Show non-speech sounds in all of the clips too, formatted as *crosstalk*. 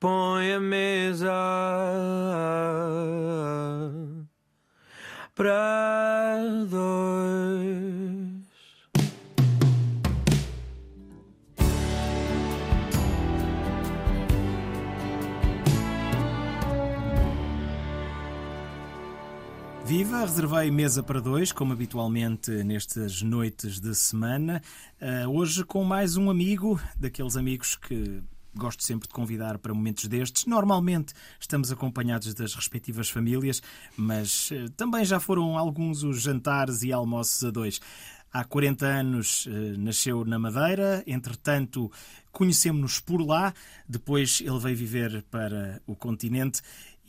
põe a mesa para dois. Viva, reservei mesa para dois, como habitualmente nestas noites de semana. Uh, hoje com mais um amigo, daqueles amigos que gosto sempre de convidar para momentos destes. Normalmente estamos acompanhados das respectivas famílias, mas uh, também já foram alguns os jantares e almoços a dois. Há 40 anos uh, nasceu na Madeira, entretanto conhecemos-nos por lá, depois ele veio viver para o continente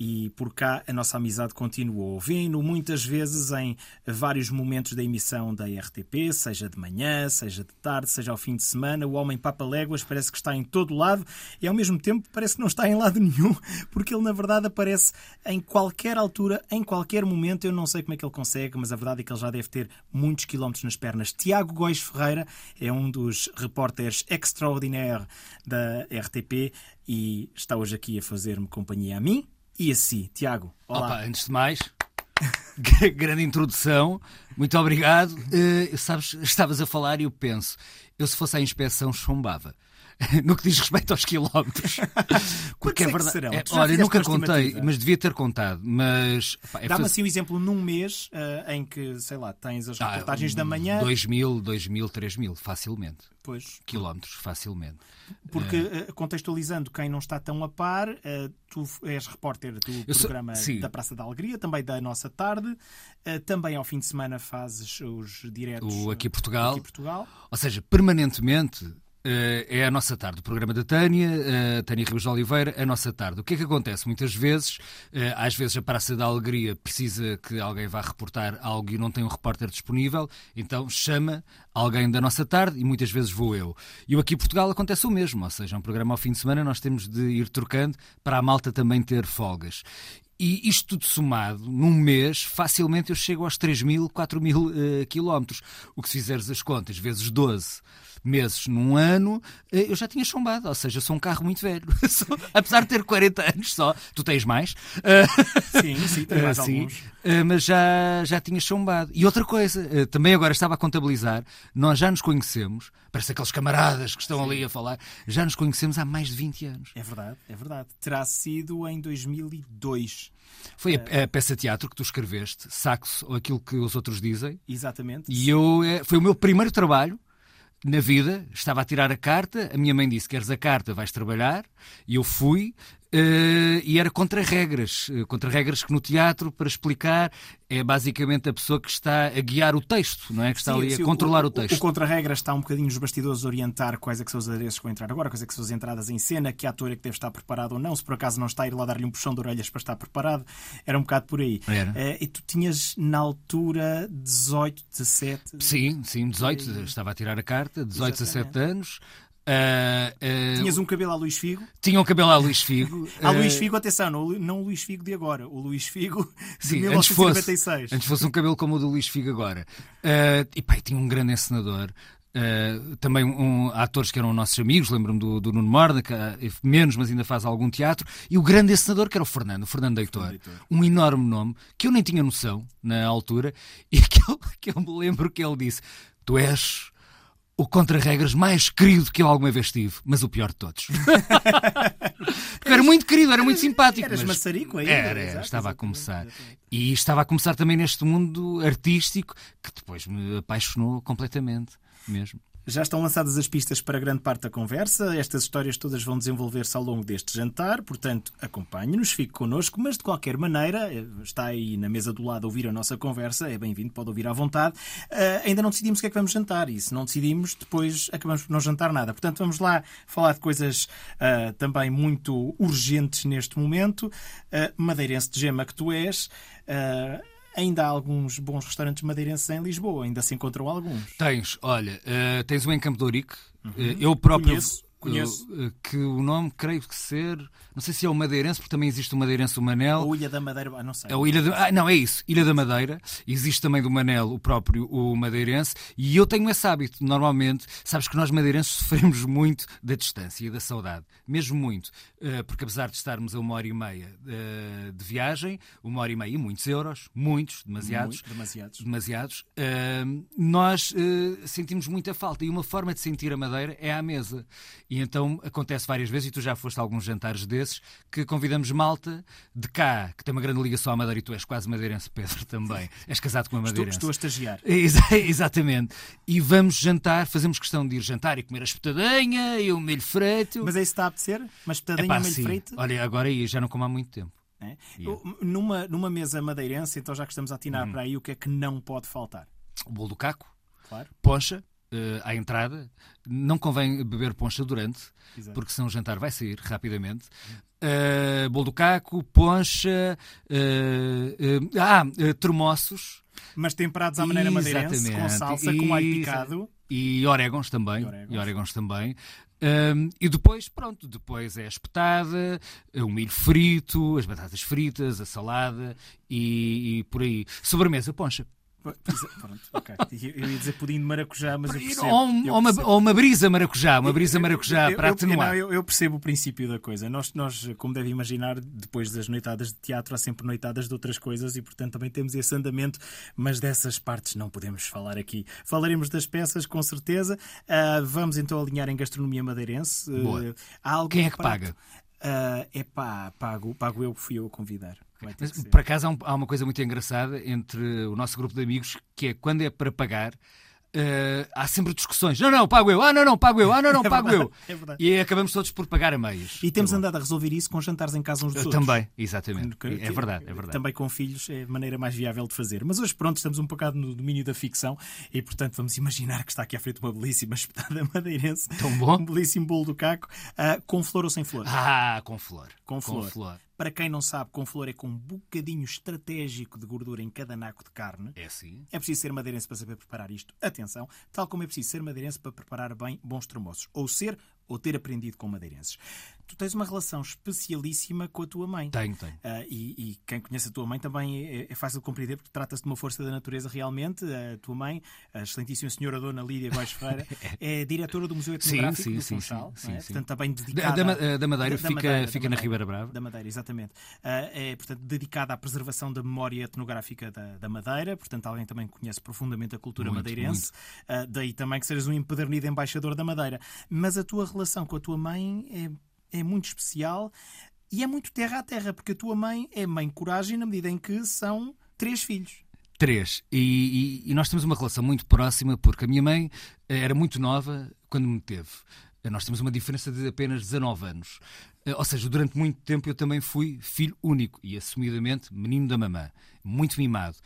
e por cá a nossa amizade continuou. Vêm-no muitas vezes em vários momentos da emissão da RTP, seja de manhã, seja de tarde, seja ao fim de semana. O homem papa léguas parece que está em todo lado e ao mesmo tempo parece que não está em lado *laughs* nenhum, porque ele na verdade aparece em qualquer altura, em qualquer momento. Eu não sei como é que ele consegue, mas a verdade é que ele já deve ter muitos quilómetros nas pernas. Tiago Góis Ferreira é um dos repórteres extraordinaires da RTP e está hoje aqui a fazer-me companhia a mim e assim. Tiago, olá. Opa, antes de mais, *laughs* grande introdução, muito obrigado. Uh, sabes, estavas a falar e eu penso, eu se fosse à inspeção chumbava. *laughs* no que diz respeito aos quilómetros. *laughs* Porque é, verdade. É, olha, nunca contei, mas devia ter contado. Mas é dá-me assim um exemplo num mês uh, em que, sei lá, tens as ah, reportagens ah, da manhã. 2 mil, 2 mil, 3 mil, facilmente. Pois. Quilómetros, facilmente. Porque, uh, contextualizando quem não está tão a par, uh, tu és repórter do programa sou, da Praça da Alegria, também da Nossa Tarde, também ao fim de semana fazes os diretos o Aqui Portugal. Aqui Portugal. Ou seja, permanentemente é a nossa tarde, o programa da Tânia, uh, Tânia Ribas de Oliveira, a nossa tarde. O que é que acontece? Muitas vezes, uh, às vezes a Praça da Alegria precisa que alguém vá reportar algo e não tem um repórter disponível, então chama alguém da nossa tarde e muitas vezes vou eu. E Aqui Portugal acontece o mesmo, ou seja, um programa ao fim de semana nós temos de ir trocando para a malta também ter folgas. E isto tudo somado, num mês, facilmente eu chego aos 3 mil, 4 mil uh, quilómetros. O que se fizeres as contas, vezes 12 meses num ano, eh, eu já tinha chumbado. Ou seja, sou um carro muito velho. *laughs* apesar de ter 40 anos só, tu tens mais. Sim, sim, tenho mais sim, alguns. Mas já, já tinha chumbado. E outra coisa, também agora estava a contabilizar, nós já nos conhecemos, parece aqueles camaradas que estão sim. ali a falar, já nos conhecemos há mais de 20 anos. É verdade, é verdade. Terá sido em 2002. Foi a, a, peça de teatro que tu escreveste, Saxo, ou aquilo que os outros dizem. Exatamente. E eu, eh, foi o meu primeiro trabalho na vida, estava a tirar a carta, a minha mãe disse: Queres a carta, vais trabalhar. E eu fui, Uh, e era contra regras, uh, contra regras que no teatro, para explicar, é basicamente a pessoa que está a guiar o texto, não é? Que está sim, ali sim, a controlar o, o texto. O, o contra-regras está um bocadinho nos bastidores a orientar quais é que são os adereços que vão entrar agora, quais é que são as entradas em cena, que ator é que deve estar preparado ou não, se por acaso não está, ir lá dar-lhe um puxão de orelhas para estar preparado. Era um bocado por aí. Era. Uh, e tu tinhas, na altura, 18, 17... Sim, sim, 18. Estava a tirar a carta, 18, Exatamente. 17 anos. Uh, uh, Tinhas um cabelo a Luís Figo? Tinha um cabelo a Luís Figo. *laughs* a Luís Figo, atenção, não, não o Luís Figo de agora, o Luís Figo de Sim, 1996. Antes fosse, antes fosse um cabelo como o do Luís Figo agora. Uh, e pá, tinha um grande encenador. Uh, também um, atores que eram nossos amigos, lembro-me do, do Nuno Morda, que menos, mas ainda faz algum teatro, e o grande encenador que era o Fernando, o Fernando Heitor, um enorme nome, que eu nem tinha noção na altura, *laughs* e que eu, que eu me lembro que ele disse: Tu és o contra-regras mais querido que eu alguma vez tive, mas o pior de todos. *laughs* Porque era muito querido, era muito simpático. Eras mas maçarico aí. Era, era estava a começar. E estava a começar também neste mundo artístico que depois me apaixonou completamente mesmo. Já estão lançadas as pistas para grande parte da conversa. Estas histórias todas vão desenvolver-se ao longo deste jantar, portanto, acompanhe-nos, fique connosco, mas de qualquer maneira, eh, está aí na mesa do lado a ouvir a nossa conversa, é bem-vindo, pode ouvir à vontade. Uh, ainda não decidimos o que é que vamos jantar e se não decidimos, depois acabamos por não jantar nada. Portanto, vamos lá falar de coisas uh, também muito urgentes neste momento. Uh, madeirense de gema que tu és. Uh, ainda há alguns bons restaurantes madeirenses em Lisboa, ainda se encontram alguns. Tens, olha, uh, tens o Encampo de Ourique, uhum. uh, eu próprio... Conheço. Conheço. uh, que o nome, creio que ser, não sei se é o Madeirense, porque também existe o Madeirense o Manel. Ou Ilha da Madeira, ah, não sei. É o Ilha de... ah, não, é isso, Ilha da Madeira. Existe também do Manel o próprio o madeirense. E eu tenho esse hábito, normalmente. Sabes que nós madeirenses sofremos muito da distância e da saudade. Mesmo muito. Uh, porque apesar de estarmos a uma hora e meia uh, de viagem, uma hora e meia e muitos euros, muitos, demasiados. Muito, demasiados. demasiados, nós sentimos muita falta. E uma forma de sentir a Madeira é à mesa. E então acontece várias vezes, e tu já foste a alguns jantares desses, que convidamos malta de cá, que tem uma grande ligação à Madeira, e tu és quase madeirense, *laughs* Pedro, também. És casado com uma Estou, madeirense. estou a estagiar. *laughs* Exa- Exatamente. E vamos jantar, fazemos questão de ir jantar e comer a espetadinha e o milho frito. Mas é isso que está a apetecer? Mas petadinha Epá, milho sim. frito? Olha, agora aí já não como há muito tempo. É? Yeah. Numa, numa mesa madeirense, então já que estamos a atinar Uhum. para aí, o que é que não pode faltar? O bolo do caco, Claro. poncha eh, à entrada. Não convém beber poncha durante, Exato. porque senão o jantar vai sair rapidamente. Eh, bolo do caco, poncha, eh, ah, termossos Mas temperados à maneira madeirense, com Exatamente. salsa, com alho picado. e orégãos também. E orégãos. E também. Hum, e depois, pronto, depois é a espetada, o milho frito, as batatas fritas, a salada e, e por aí. Sobremesa, poncha. Pronto, ok. Eu ia dizer pudim de maracujá, mas eu percebo. ou, um- eu ou uma, percebo. ou uma brisa maracujá, uma brisa maracujá eu- para eu- atenuar. não, Eu, percebo o princípio da coisa. Nós, nós, como deve imaginar, depois das noitadas de teatro, há sempre noitadas de outras coisas e, portanto, também temos esse andamento, mas dessas partes não podemos falar aqui. Falaremos das peças, com certeza. Ah, vamos então alinhar em gastronomia madeirense. Algum Quem é que prato? paga? Ah, é pá, pago, pago eu, fui eu a convidar. Mas, por acaso há, um- uma coisa muito engraçada entre o nosso grupo de amigos que é quando é para pagar. eh, há sempre discussões. Não, não, pago eu. Ah, não, não, pago eu. Ah, não, não, *laughs* É pago verdade, eu. é verdade. E acabamos todos por pagar a meios. E temos Tá andado a resolver isso com jantares em casa uns dos Eu outros. Também, exatamente. Que- É que- verdade, é verdade. Também com filhos é a maneira mais viável de fazer. Mas hoje, pronto, estamos um bocado no domínio da ficção e, portanto, vamos imaginar que está aqui à frente uma belíssima *laughs* espetada madeirense. Tão bom. Um belíssimo bolo do caco. ah, com flor ou sem flor? Ah, com flor. Com flor. Para quem não sabe, com flor é com um bocadinho estratégico de gordura em cada naco de carne. É assim. É preciso ser madeirense para saber preparar isto. Atenção, tal como é preciso ser madeirense para preparar bem bons tremoços. Ou ser ou ter aprendido com madeirenses. Tu tens uma relação especialíssima com a tua mãe. Tenho, tenho. Ah, e, e quem conhece a tua mãe também é, é fácil de compreender porque trata-se de uma força da natureza realmente. A tua mãe, a excelentíssima senhora Dona Lídia Góis Ferreira, *laughs* é diretora do Museu Etnográfico sim, do sim, Funchal. sim, é? sim, sim. Portanto, também Da, dedicada... da, à- da Madeira da fica, Madeira, fica da na. Ribeira Brava. Da Madeira, exatamente. Ah, é, portanto, dedicada à preservação da memória etnográfica da, da Madeira. Portanto, alguém também conhece profundamente a cultura Muito, madeirense. Ah, daí também que sejas um empedernido embaixador da Madeira. Mas a tua relação com a tua mãe é, é muito especial e é muito terra a terra, porque a tua mãe é mãe coragem na medida em que são três filhos. Três. E, e- e nós temos uma relação muito próxima porque a minha mãe eh, era muito nova quando me teve. Eh, Nós temos uma diferença de apenas 19 anos. Eh, Ou seja, durante muito tempo eu também fui filho único e assumidamente menino da mamã. Muito mimado.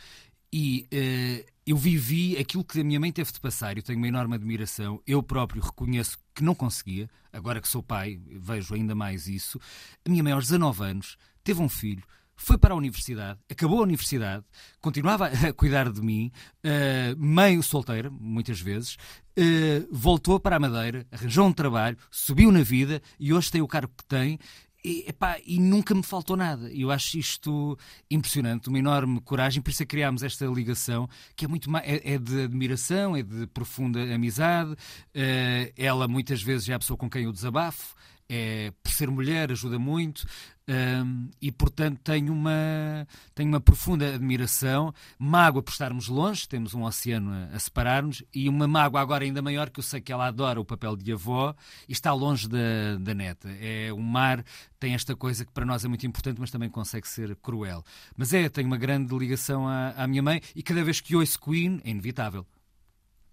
E eh, eu vivi aquilo que a minha mãe teve de passar. Eu tenho uma enorme admiração. Eu próprio reconheço que não conseguia. Agora que sou pai, vejo ainda mais isso. A minha mãe, aos 19 anos, teve um filho, foi para a universidade, acabou a universidade, continuava a cuidar de mim, eh, mãe solteira, muitas vezes, eh, voltou para a Madeira, arranjou um trabalho, subiu na vida e hoje tem o cargo que tem. E, epá, e nunca me faltou nada. Eu acho isto impressionante, uma enorme coragem. Por isso é que criámos esta ligação, que é muito é, é de admiração, é de profunda amizade. Eh, ela muitas vezes é a pessoa com quem eu desabafo. É, por ser mulher ajuda muito hum, e portanto tenho uma tenho uma profunda admiração mágoa por estarmos longe temos um oceano a, a separar-nos e uma mágoa agora ainda maior que eu sei que ela adora o papel de avó e está longe da, da neta. É o mar tem esta coisa que para nós é muito importante mas também consegue ser cruel. Mas é tenho uma grande ligação à, à minha mãe e cada vez que ouço Queen é inevitável.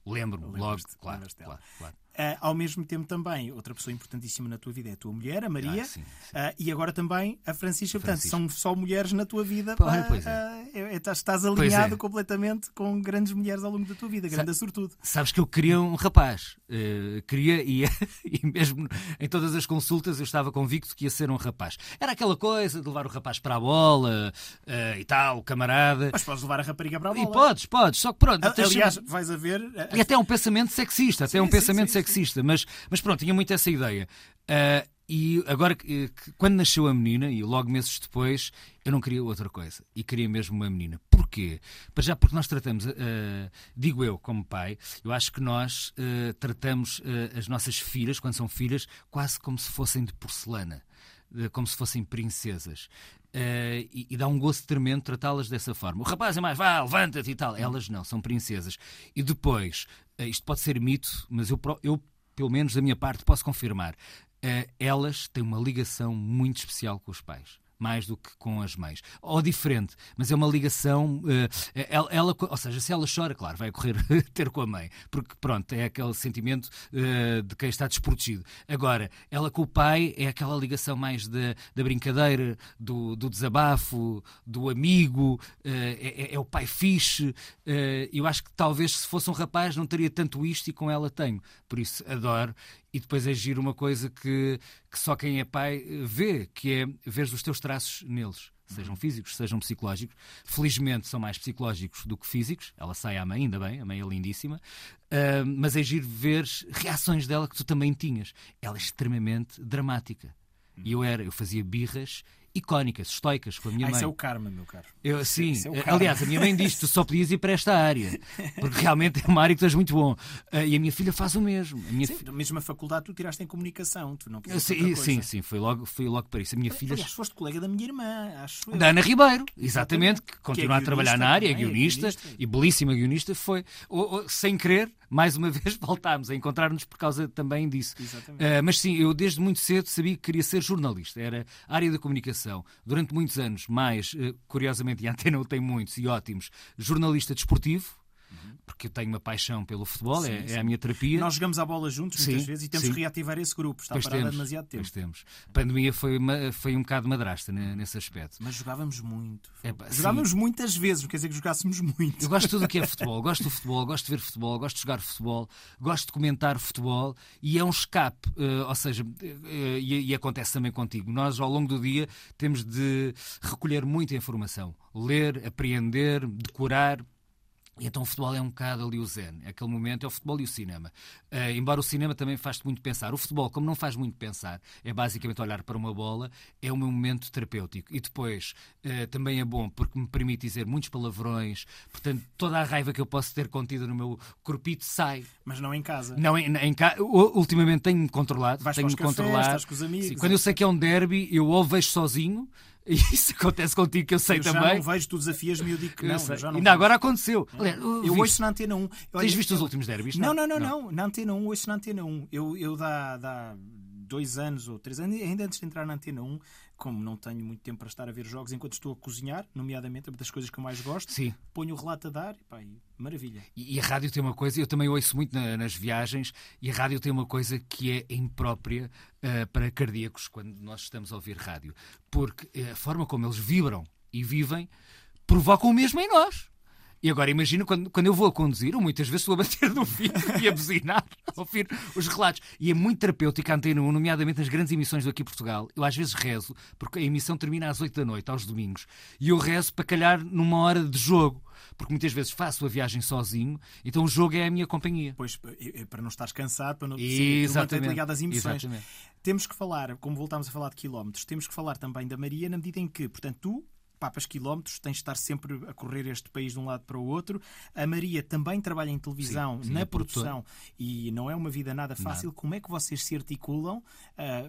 Lembro-me logo claro, claro, claro. Ah, ao mesmo tempo também, outra pessoa importantíssima na tua vida é a tua mulher, a Maria, Ah, sim, sim. ah, e agora também a Francisca. Portanto, são só mulheres na tua vida. Pô, pá, pois é. ah, é- estás- estás alinhado é. completamente com grandes mulheres ao longo da tua vida, grande sortudo. Sabes que eu queria um rapaz. Eh, queria e, *laughs* e mesmo em todas as consultas eu estava convicto que ia ser um rapaz. Era aquela coisa de levar o rapaz para a bola eh, e tal, camarada. Mas podes levar a rapariga para a E bola. podes, podes. Só que pronto. Tens Aliás, vais a ver. ah, E até é um pensamento sexista, até é um Sim, sim, pensamento sim. Sexista, mas, mas pronto, tinha muito essa ideia. Uh, e agora, quando nasceu a menina, e logo meses depois, eu não queria outra coisa. E queria mesmo uma menina. Porquê? Para já porque nós tratamos, uh, digo eu como pai, eu acho que nós uh, tratamos uh, as nossas filhas, quando são filhas, quase como se fossem de porcelana. Como se fossem princesas. Uh, e, e, dá um gosto tremendo tratá-las dessa forma. O rapaz é mais, vá, levanta-te e tal. Elas não, são princesas. E depois, isto pode ser mito, mas eu, eu, pelo menos da minha parte, posso confirmar. Uh, elas têm uma ligação muito especial com os pais mais do que com as mães. Ou diferente, mas é uma ligação. Uh, ela, ela, ou seja, se ela chora, claro, vai correr *laughs* ter com a mãe, porque pronto, é aquele sentimento uh, de quem está desprotegido. Agora, ela com o pai é aquela ligação mais da, da brincadeira, do, do, desabafo, do amigo, uh, é, é, o pai fixe. eu acho que talvez se fosse um rapaz não teria tanto isto e com ela tenho. Por isso adoro e depois agir uma coisa que, que só quem é pai vê, que é ver os teus traços neles. Sejam físicos, sejam psicológicos. Felizmente são mais psicológicos do que físicos. Ela sai à mãe, ainda bem, a mãe é lindíssima. Uh, mas é giro ver reações dela que tu também tinhas. Ela é extremamente dramática. E eu era, eu fazia birras icónicas, estoicas com a minha ah, mãe. Isso é o karma, meu caro. Eu, sim, é aliás, a minha mãe diz: tu só podias ir para esta área, porque realmente é uma área que tu és muito bom. Uh, e a minha filha faz o mesmo. A minha sim, fi... mesmo a faculdade tu tiraste em comunicação, tu não sim, sim, sim, foi logo, foi logo para isso. A minha filha. Aliás, foste colega da minha irmã, acho Da Ana Ribeiro, exatamente, que continua que é a trabalhar na área, é guionista, é guionista, e belíssima guionista, foi, ou, ou, sem querer, mais uma *laughs* vez voltámos a encontrar-nos por causa também disso. Uh, mas sim, eu desde muito cedo sabia que queria ser jornalista, era área da comunicação. Durante muitos anos, mais, uh, curiosamente, e a Antena tem muitos e ótimos, jornalista desportivo, porque eu tenho uma paixão pelo futebol, sim, é, sim. é, a minha terapia. Nós jogamos a bola juntos sim, muitas vezes e temos que reativar esse grupo, está pois parado há demasiado tempo. Pois temos. A pandemia foi, uma, foi um bocado madrasta nesse aspecto. Mas jogávamos muito. É, jogávamos muitas vezes, quer dizer que jogássemos muito. Eu gosto de tudo o que é futebol, gosto do futebol, gosto de ver futebol, gosto de jogar futebol, gosto de comentar futebol e é um escape, uh, ou seja, uh, e, e acontece também contigo. Nós, ao longo do dia, temos de recolher muita informação, ler, apreender, decorar então o futebol é um bocado ali o zen. Aquele momento é o futebol e o cinema. Uh, embora o cinema também faz-te muito pensar. O futebol, como não faz muito pensar, é basicamente olhar para uma bola, é o meu momento terapêutico. E depois uh, também é bom porque me permite dizer muitos palavrões. Portanto, toda a raiva que eu posso ter contida no meu corpito sai. Mas não em casa. Não em, em ca... Ultimamente tenho-me controlado. Vais tenho-me controlado. com os amigos. Sim, quando eu sei que é um derby, eu ou vejo sozinho *laughs* isso acontece contigo que eu sei eu também. Já não vejo, tu desafias-me e eu digo que não. Já não Ainda vejo. agora aconteceu. É. eu, eu ouço na Antena 1. Olha, Tens visto os últimos derbys? Não, não, não, não, não. Na Antena 1, ouço na Antena 1. Eu, eu dá, dá dois anos ou três anos, ainda antes de entrar na Antena 1, como não tenho muito tempo para estar a ver jogos enquanto estou a cozinhar, nomeadamente uma das coisas que eu mais gosto, Sim. ponho o relato a dar e pá, maravilha. E, e, a rádio tem uma coisa, eu também ouço muito na, nas viagens, e a rádio tem uma coisa que é imprópria uh, para cardíacos quando nós estamos a ouvir rádio. Porque a forma como eles vibram e vivem provoca o mesmo em nós. E agora imagina quando, quando eu vou a conduzir, ou muitas vezes estou a bater no fio *laughs* e a buzinar, a ouvir os relatos. E é muito terapêutico a Antena 1, nomeadamente nas grandes emissões do Aqui Portugal. Eu às vezes rezo, porque a emissão termina às 8 da noite, aos domingos. E eu rezo para calhar numa hora de jogo. Porque muitas vezes faço a viagem sozinho, então o jogo é a minha companhia. Pois, para não estares cansado, para não manter ligado às emoções. Exatamente. Temos que falar, como voltámos a falar de quilómetros, temos que falar também da Maria na medida em que, portanto, tu papas quilómetros, tens de estar sempre a correr este país de um lado para o outro. A Maria também trabalha em televisão, sim, sim, na produção, e não é uma vida nada fácil. Nada. Como é que vocês se articulam uh,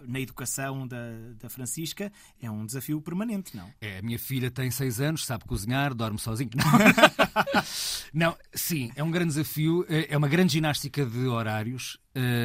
na educação da, da Francisca? É um desafio permanente, não? É, a minha filha tem seis anos, sabe cozinhar, dorme sozinho. Não, *laughs* não sim, é um grande desafio, é, é uma grande ginástica de horários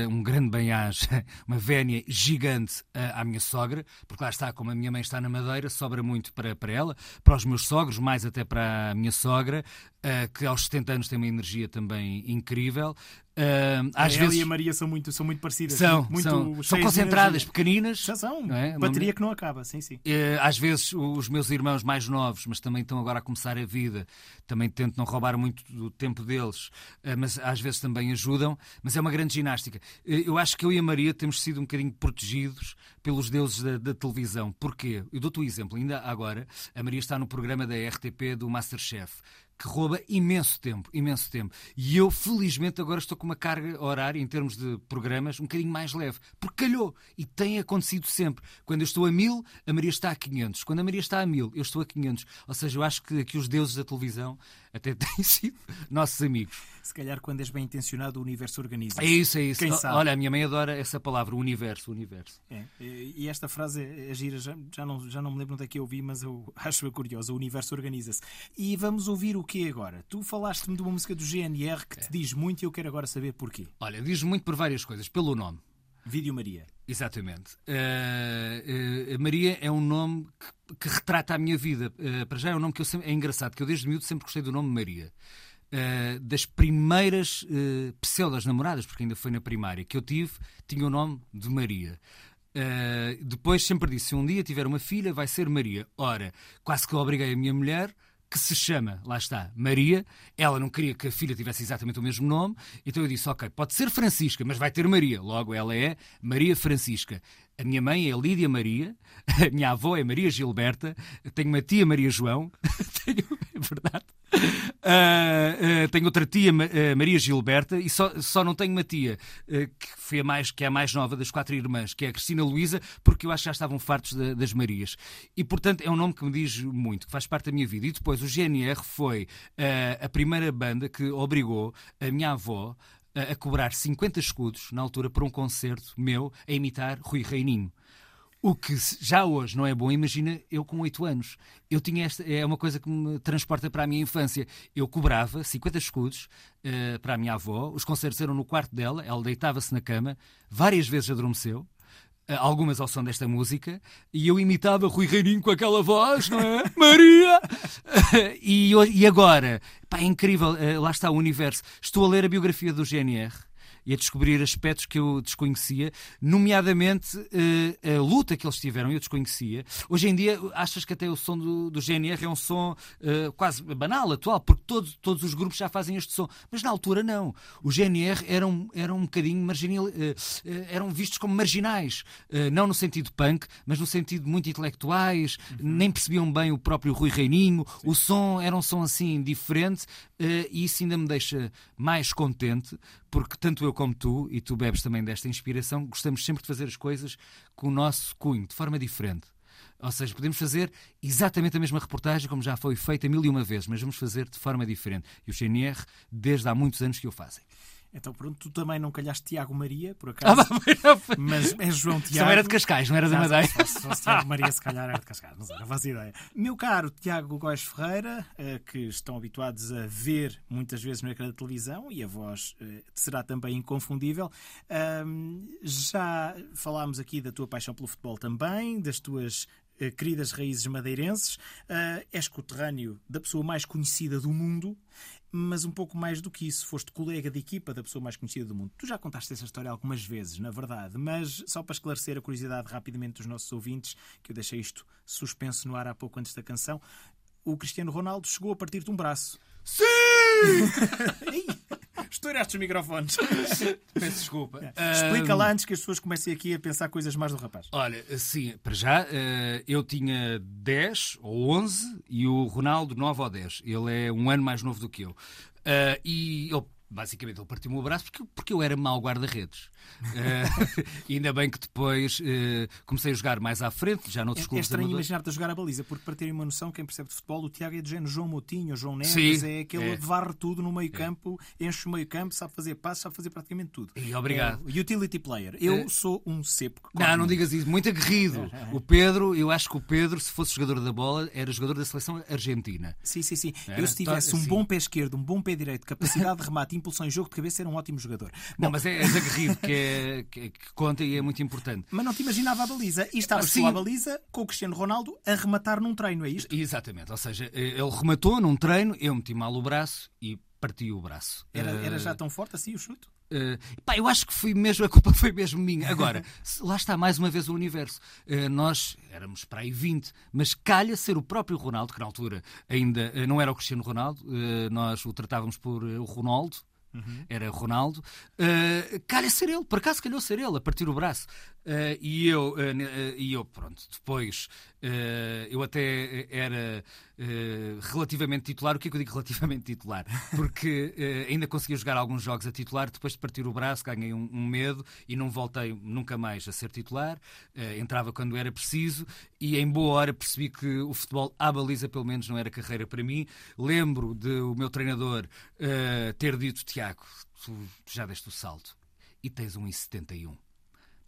um grande banhage, *laughs* uma vénia gigante uh, à minha sogra, porque lá está, como a minha mãe está na Madeira, sobra muito para, para ela, para os meus sogros, mais até para a minha sogra, uh, que aos 70 anos tem uma energia também incrível. Uh, às a vezes e a Maria são muito, são muito parecidas. São, muito são, são concentradas, pequeninas. Já são. É? Bateria que não acaba, sim, sim. Uh, às vezes os meus irmãos mais novos, mas também estão agora a começar a vida, também tento não roubar muito do tempo deles, uh, mas às vezes também ajudam. Mas é uma grande ginástica. Uh, eu acho que eu e a Maria temos sido um bocadinho protegidos pelos deuses da, da televisão. Porquê? Eu dou-te um exemplo. Ainda agora, a Maria está no programa da RTP do Masterchef que rouba imenso tempo, imenso tempo. E eu, felizmente, agora estou com uma carga horária, em termos de programas, um bocadinho mais leve. Porque calhou. E tem acontecido sempre. Quando eu estou a mil, a Maria está a 500. Quando a Maria está a mil, eu estou a 500. Ou seja, eu acho que aqui os deuses da televisão até *laughs* têm sido nossos amigos. Se calhar, quando és bem intencionado, o universo organiza. É isso, é isso. Quem sabe? Olha, a minha mãe adora essa palavra, o universo, o universo. É, e esta frase é gira, já, já, não, já não me lembro onde é que eu ouvi, mas eu *laughs* acho-a curiosa. O universo organiza-se. E vamos ouvir o que agora? Tu falaste-me de uma música do GNR que te diz muito e eu quero agora saber porquê. Olha, diz muito por várias coisas. Pelo nome. Vídeo Maria. Exatamente. Uh, uh, Maria é um nome que, que retrata a minha vida. Uh, para já é um nome que eu sempre, é engraçado, que eu desde miúdo sempre gostei do nome Maria. das primeiras uh, pseudas namoradas, porque ainda foi na primária, que eu tive, tinha o nome de Maria. depois sempre disse: se um dia tiver uma filha, vai ser Maria. Ora, quase que eu obriguei a minha mulher que se chama, lá está, Maria. Ela não queria que a filha tivesse exatamente o mesmo nome, então eu disse: Ok, pode ser Francisca, mas vai ter Maria. Logo, ela é Maria Francisca. A minha mãe é Lídia Maria, *laughs* a minha avó é Maria Gilberta, tenho uma tia Maria João, *laughs* tenho, é verdade. Uh, uh, tenho outra tia, uh, Maria Gilberta, e só, só não tenho uma tia que, foi a mais, que é a mais nova das quatro irmãs, que é a Cristina Luísa, porque eu acho que já estavam fartos das Marias. E, portanto, é um nome que me diz muito, que faz parte da minha vida. E depois o GNR foi a primeira banda que obrigou a minha avó a, cobrar 50 escudos, na altura, por um concerto meu, a imitar Rui Reininho. O que já hoje não é bom, imagina eu com 8 anos. Eu tinha esta, é uma coisa que me transporta para a minha infância. Eu cobrava 50 escudos uh, para a minha avó, os concertos eram no quarto dela, ela deitava-se na cama, várias vezes adormeceu, uh, algumas ao som desta música, e eu imitava Rui Reininho com aquela voz, não é? *laughs* Maria! *laughs* e, e agora, pá, é incrível, uh, lá está o universo. Estou a ler a biografia do GNR e a descobrir aspectos que eu desconhecia, nomeadamente uh, a luta que eles tiveram, eu desconhecia. Hoje em dia, achas que até o som do, do GNR é um som uh, quase banal, atual, porque todos, todos os grupos já fazem este som, mas na altura não. O GNR eram, eram um bocadinho marginal, uh, eram vistos como marginais, não no sentido punk, mas no sentido muito intelectuais, uhum. nem percebiam bem o próprio Rui Reininho, Sim. o som era um som assim diferente, e isso ainda me deixa mais contente, porque tanto eu como tu, e tu bebes também desta inspiração, gostamos sempre de fazer as coisas com o nosso cunho, de forma diferente. Ou seja, podemos fazer exatamente a mesma reportagem como já foi feita mil e uma vezes, mas vamos fazer de forma diferente. E o GNR, desde há muitos anos que o fazem. Então, pronto, tu também não calhaste Tiago Maria, por acaso. Ah, mas é João Tiago. Só era de Cascais, não era de Madeira. Se fosse Tiago Maria, se calhar era de Cascais, não sei, não faço ideia. Meu caro Tiago Góes Ferreira, eh, que estão habituados a ver muitas vezes no ecrã da televisão e a voz eh, será também inconfundível. Já falámos aqui da tua paixão pelo futebol também, das tuas eh, queridas raízes madeirenses. Uh, és coterrâneo da pessoa mais conhecida do mundo, mas um pouco mais do que isso, foste colega de equipa da pessoa mais conhecida do mundo. Tu já contaste essa história algumas vezes, na verdade, mas só para esclarecer a curiosidade rapidamente dos nossos ouvintes, que eu deixei isto suspenso no ar há pouco antes da canção, o Cristiano Ronaldo chegou a partir de um braço. Sim! *laughs* Estouraste os microfones. *laughs* Peço desculpa. Explica lá antes que as pessoas comecem aqui a pensar coisas mais do rapaz. Olha, sim, para já, eh, eu tinha 10 ou 11 e o Ronaldo 9 ou 10. Ele é um ano mais novo do que eu. Eh, e ele basicamente ele partiu-me o braço porque, porque eu era mau guarda-redes. Uh, *laughs* ainda bem que depois uh, comecei a jogar mais à frente, já noutros é, clubes. É estranho imaginar-te a jogar a baliza, porque para terem uma noção, quem percebe de futebol, o Tiago é de género João Moutinho, João Neves, Sim, é aquele é. que varre tudo no meio campo, é. enche o meio campo, sabe fazer passos, sabe fazer praticamente tudo. E obrigado. É, utility player. Eu é. sou um cepo. Não, não digas isso, muito aguerrido. *laughs* o Pedro, eu acho que o Pedro, se fosse jogador da bola, era jogador da seleção argentina. Sim, sim, sim. Era? Eu se tivesse um bom pé esquerdo, um bom pé direito, capacidade de remate, impulsão em jogo de cabeça, era um ótimo jogador. Não, mas é, é aguerrido, *laughs* que, é, que, que, conta e é muito importante. Mas não te imaginava a baliza. E estava Sim. a baliza com o Cristiano Ronaldo a rematar num treino, é isto? Exatamente. Ou seja, ele rematou num treino, eu meti mal o braço e parti o braço. Era, era já tão forte assim o chute? Uh, pá, eu acho que foi mesmo, a culpa *laughs* foi mesmo minha. Agora, *laughs* lá está mais uma vez o universo. Uh, nós éramos para aí 20, mas calha ser o próprio Ronaldo, que na altura ainda uh, não era o Cristiano Ronaldo, nós o tratávamos por o Ronaldo, Uhum. Era Ronaldo. Uh, calha ser ele, por acaso calhou ser ele, a partir o braço. Eh, e, eu, eh, e eu, pronto, depois eh, eu até era relativamente titular. O que é que eu digo relativamente titular? Porque ainda consegui jogar alguns jogos a titular, depois de partir o braço ganhei um, um medo e não voltei nunca mais a ser titular. Entrava quando era preciso e em boa hora percebi que o futebol à baliza pelo menos não era carreira para mim. Lembro de o meu treinador ter dito, Tiago, tu, já deste o salto e tens um 1,71.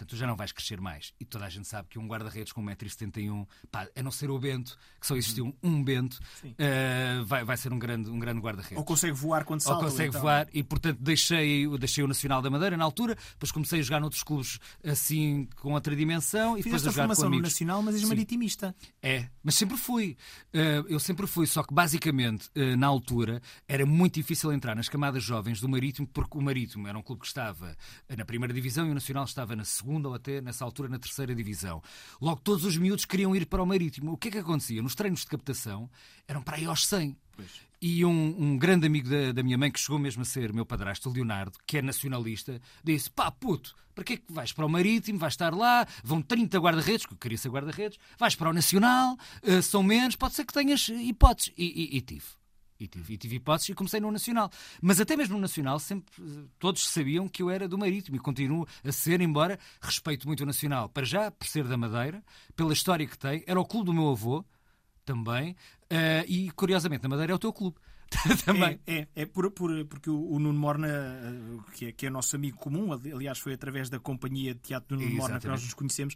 Portanto, tu já não vais crescer mais. E toda a gente sabe que um guarda-redes com 1,71m, pá, a não ser o Bento, que só existiu um Bento, eh, vai, vai ser um grande, um grande guarda-redes Ou consegue voar quando ou salta. consegue então. voar e portanto deixei, deixei o Nacional da Madeira na altura, depois comecei a jogar noutros clubes assim com outra dimensão e depois Fizeste a a jogar com formação no amigos. Nacional, mas és Sim. maritimista. É, mas sempre fui. Eh, eu sempre fui, só que basicamente, eh, na altura, era muito difícil entrar nas camadas jovens do Marítimo, porque o Marítimo era um clube que estava na primeira divisão e o Nacional estava na segunda ou até nessa altura na terceira divisão. Logo, todos os miúdos queriam ir para o Marítimo. O que é que acontecia? Nos treinos de captação eram para aí aos 100. E um, um grande amigo da, da minha mãe, que chegou mesmo a ser meu padrasto, Leonardo, que é nacionalista, disse: pá, puto, para que é que vais para o Marítimo, vais estar lá, vão 30 guarda-redes, que eu queria ser guarda-redes, vais para o Nacional, eh, são menos, pode ser que tenhas hipóteses. E, e- e tive. E tive, e tive hipóteses e comecei no Nacional. Mas até mesmo no Nacional, sempre todos sabiam que eu era do Marítimo e continuo a ser, embora respeito muito o Nacional. Para já, por ser da Madeira, pela história que tem, era o clube do meu avô também, eh, e curiosamente, na Madeira é o teu clube. *laughs* também. É, é, é por, por- porque o, o Nuno Morna, eh, que é, que é nosso amigo comum, ali- aliás, foi através da companhia de teatro do Nuno Morna que nós Exatamente. nos conhecemos.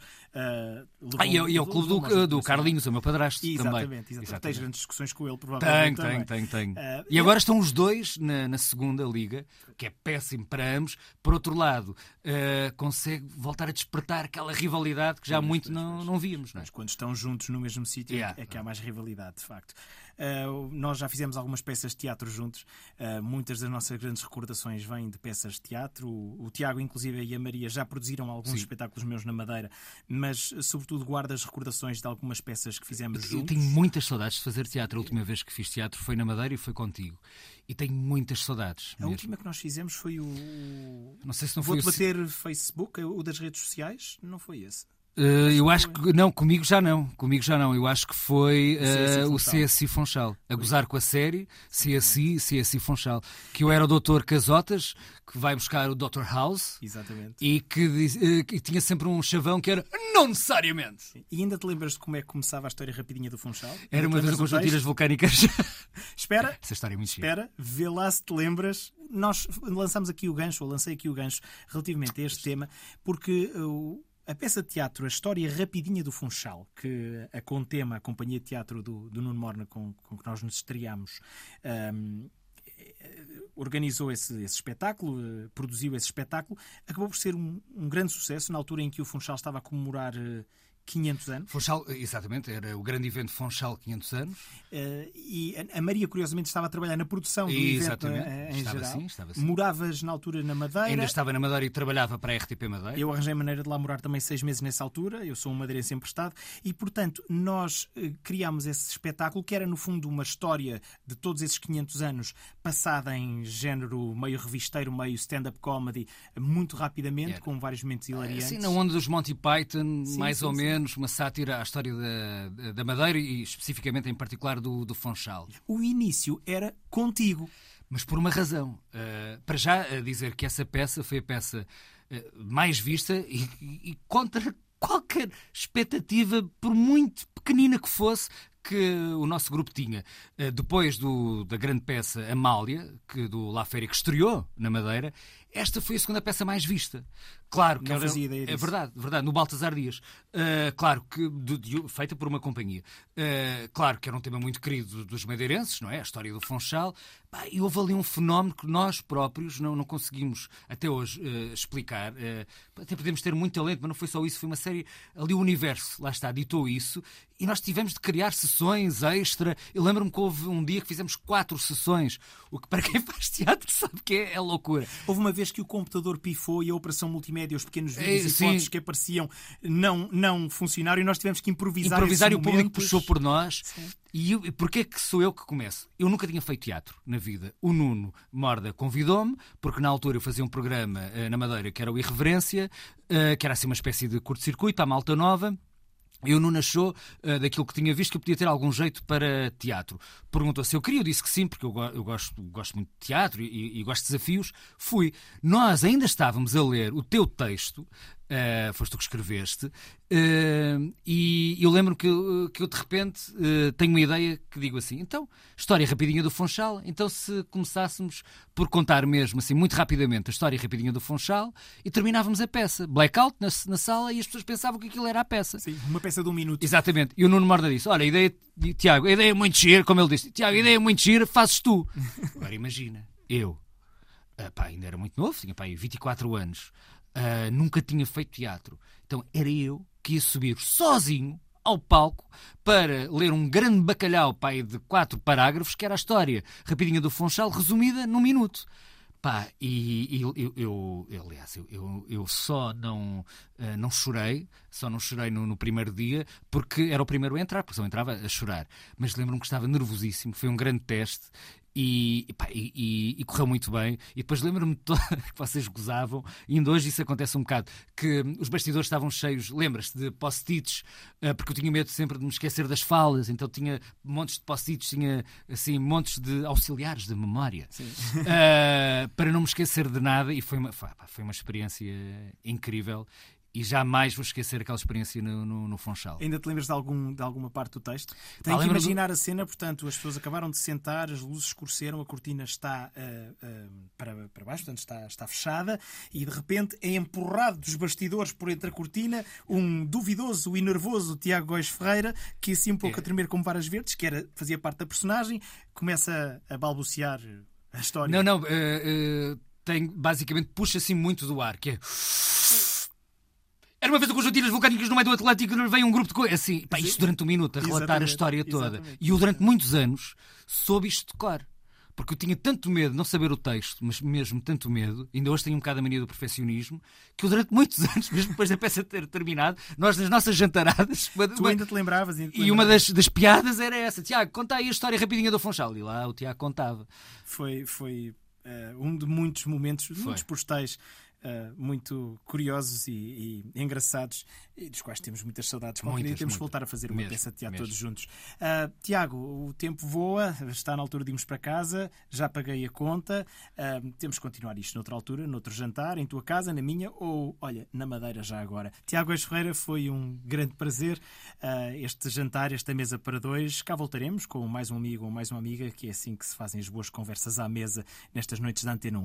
levou- Ah, e, é- e é o clube do, do informação. Carlinhos, o meu padrasto Exatamente, também. exatamente. Tens grandes discussões com ele, provavelmente. tenho, tenho, tenho. Ah, E agora estão os dois na, na segunda liga, que é péssimo para ambos. Por outro lado, eh, consegue voltar a despertar aquela rivalidade que já muito não, não víamos. Não é? Mas quando estão juntos no mesmo sítio é Yeah. é que há mais rivalidade, de facto. Uh, nós já fizemos algumas peças de teatro juntos. Uh, muitas das nossas grandes recordações vêm de peças de teatro. O, o Tiago, inclusive, e a Maria já produziram alguns Sim. espetáculos meus na Madeira, mas, sobretudo, guardo as recordações de algumas peças que fizemos Eu juntos. tenho muitas saudades de fazer teatro. A última vez que fiz teatro foi na Madeira e foi contigo. E tenho muitas saudades. A mesmo. última que nós fizemos foi o. Não sei se não foi Vou-te o. bater Facebook, o das redes sociais? Não foi esse. Eh, eu acho que. Não, comigo já não. Comigo já não. Eu acho que foi eh, CSI o. CSI Funchal. A gozar com a série CSI, CSI Funchal. Que eu era o Dr. Casotas, que vai buscar o Dr. House. Exatamente. E que, eh, que tinha sempre um chavão que era não necessariamente. E ainda te lembras de como é que começava a história rapidinha do Funchal? Era uma das conjunturas vulcânicas. *laughs* Espera, Essa história é muito. Espera, vê lá se te lembras. Nós lançamos aqui o gancho, ou lancei aqui o gancho relativamente a este tema, porque uh, a peça de teatro, a história rapidinha do Funchal, que a Contema, a companhia de teatro do, do Nuno Morna com, com que nós nos estreámos, um, organizou esse, esse espetáculo, eh, produziu esse espetáculo, acabou por ser um, um grande sucesso na altura em que o Funchal estava a comemorar eh, 500 anos. Funchal, exatamente, era o grande evento Funchal 500 anos. Eh, e a- Maria, curiosamente, estava a trabalhar na produção do Exatamente. evento eh, em Estava geral. assim, estava assim. Moravas na altura na Madeira. Ainda estava na Madeira e trabalhava para a RTP Madeira. Eu arranjei maneira de lá morar também seis meses nessa altura. Eu sou um madeirense emprestado. E, portanto, nós eh, criámos esse espetáculo que era, no fundo, uma história de todos esses 500 anos passada em género meio revisteiro, meio stand-up comedy, muito rapidamente, Era. com vários momentos hilariantes. Assim, na onda dos Monty Python, Sim, mais sim, ou sim. Menos, uma sátira à história da, da Madeira e especificamente, em particular, do, do Funchal. O início era contigo. Mas por uma razão. Uh, para já, a dizer que essa peça foi a peça uh, mais vista e, e- contra qualquer expectativa, por muito pequenina que fosse, que o nosso grupo tinha. Depois do- da grande peça Amália, que do La Féria, que estreou na Madeira, esta foi a segunda peça mais vista. Claro que Não era- fazia ideia é disso. verdade, verdade, no Baltasar Dias. Uh, claro que de- de- feita por uma companhia. Uh, claro que era um tema muito querido dos madeirenses, não é? A história do Funchal. Pá, e houve ali um fenómeno que nós próprios não, não conseguimos até hoje uh, explicar. Até podemos ter muito talento, mas não foi só isso, foi uma série. Ali o universo, lá está, ditou isso. E nós tivemos de criar sessões extra. Eu lembro-me que houve um dia que fizemos quatro sessões, o que para quem *laughs* faz teatro sabe que é, é loucura. Houve uma vez vez que o computador pifou e a operação multimédia, os pequenos É, vídeos e sim. fotos que apareciam não, não funcionaram e nós tivemos que improvisar. improvisar e o público puxou por nós. E eu, e porquê que sou eu que começo? Eu nunca tinha feito teatro na vida. O Nuno Morda convidou-me, porque na altura eu fazia um programa eh, na Madeira que era o Irreverência, eh, que era assim uma espécie de curto-circuito à malta nova. E o Nuno achou, eh, daquilo que tinha visto, que eu podia ter algum jeito para teatro. Perguntou se eu queria, eu disse que sim, porque eu, go- eu gosto, gosto muito de teatro e, e gosto de desafios. Fui. Nós ainda estávamos a ler o teu texto, eh, foste tu que escreveste, eh, e eu lembro que, eu- que eu de repente eh, tenho uma ideia que digo assim: então, história rapidinha do Funchal. Então, se começássemos por contar mesmo, assim, muito rapidamente, a história rapidinha do Funchal e terminávamos a peça. Blackout na, na sala e as pessoas pensavam que aquilo era a peça. Sim, uma peça de um minuto. Exatamente. E o Nuno Morda disse: Olha, a ideia, Tiago, a ideia é muito gira, como ele disse: Tiago, a ideia é muito gira, fazes tu. *laughs* Agora imagina, eu, ah, pá, ainda era muito novo, tinha pá, aí 24 anos, ah, nunca tinha feito teatro. Então era eu que ia subir sozinho ao palco para ler um grande bacalhau pai de quatro parágrafos, que era a história rapidinha do Funchal, resumida num minuto. Pá, e, e eu, eu, eu- aliás, eu, eu, só não, eh, não chorei, só não chorei no, no primeiro dia, porque era o primeiro a entrar, porque só entrava a chorar. Mas lembro-me que estava nervosíssimo, foi um grande teste. E, pá, e- e- e correu muito bem. E depois lembro-me *laughs* que vocês gozavam, e ainda hoje isso acontece um bocado, que os bastidores estavam cheios, lembras-te, de post-its, eh, porque eu tinha medo sempre de me esquecer das falas, então tinha montes de post-its, tinha assim, montes de auxiliares de memória. Uh, para não me esquecer de nada e foi uma, foi uma experiência incrível e jamais vou esquecer aquela experiência no, no, no Funchal. Ainda te lembras de, algum, de alguma parte do texto? Ah, Tem que lembro-me do- imaginar a cena, portanto, as pessoas acabaram de sentar, as luzes escureceram, a cortina está ah, ah, para, para baixo, portanto está, está fechada, e de repente é empurrado dos bastidores por entre a cortina um duvidoso e nervoso Tiago Góis Ferreira, que assim um pouco É. a tremer como varas verdes, que era, fazia parte da personagem, começa a balbuciar a história. Não, não, uh, uh, tem, basicamente puxa assim muito do ar, que é. Era uma vez conjunto de ilhas vulcânicas no meio do Atlântico e veio um grupo de coisas. Assim, pá, isto durante um minuto, a relatar a Exatamente, história toda. exatamente. E eu, durante muitos anos, soube isto de cor. Porque eu tinha tanto medo de não saber o texto, mas mesmo tanto medo, ainda hoje tenho um bocado a mania do perfeccionismo, que eu durante muitos *laughs* anos, mesmo depois da peça ter terminado, nós nas nossas jantaradas. *laughs* uma- Tu ainda te lembravas? ainda te E uma lembravas. das, das piadas era essa: Tiago, conta aí a história rapidinha do Funchal. E lá o Tiago contava. foi, foi eh, um de muitos momentos, muitos postais eh, muito curiosos e, e engraçados, e dos quais temos muitas saudades. Qualquer dia Muitas, temos que muitas. voltar a fazer uma Mesmo, peça de teatro mesmo. todos juntos. Ah, Tiago, o tempo voa, está na altura de irmos para casa, já paguei a conta, ah, temos que continuar isto noutra altura, noutro jantar, em tua casa, na minha, ou, olha, na Madeira já agora. Tiago Ex Ferreira, foi um grande prazer ah, este jantar, esta mesa para dois. Cá voltaremos com mais um amigo ou mais uma amiga, que é assim que se fazem as boas conversas à mesa nestas noites da Antena 1.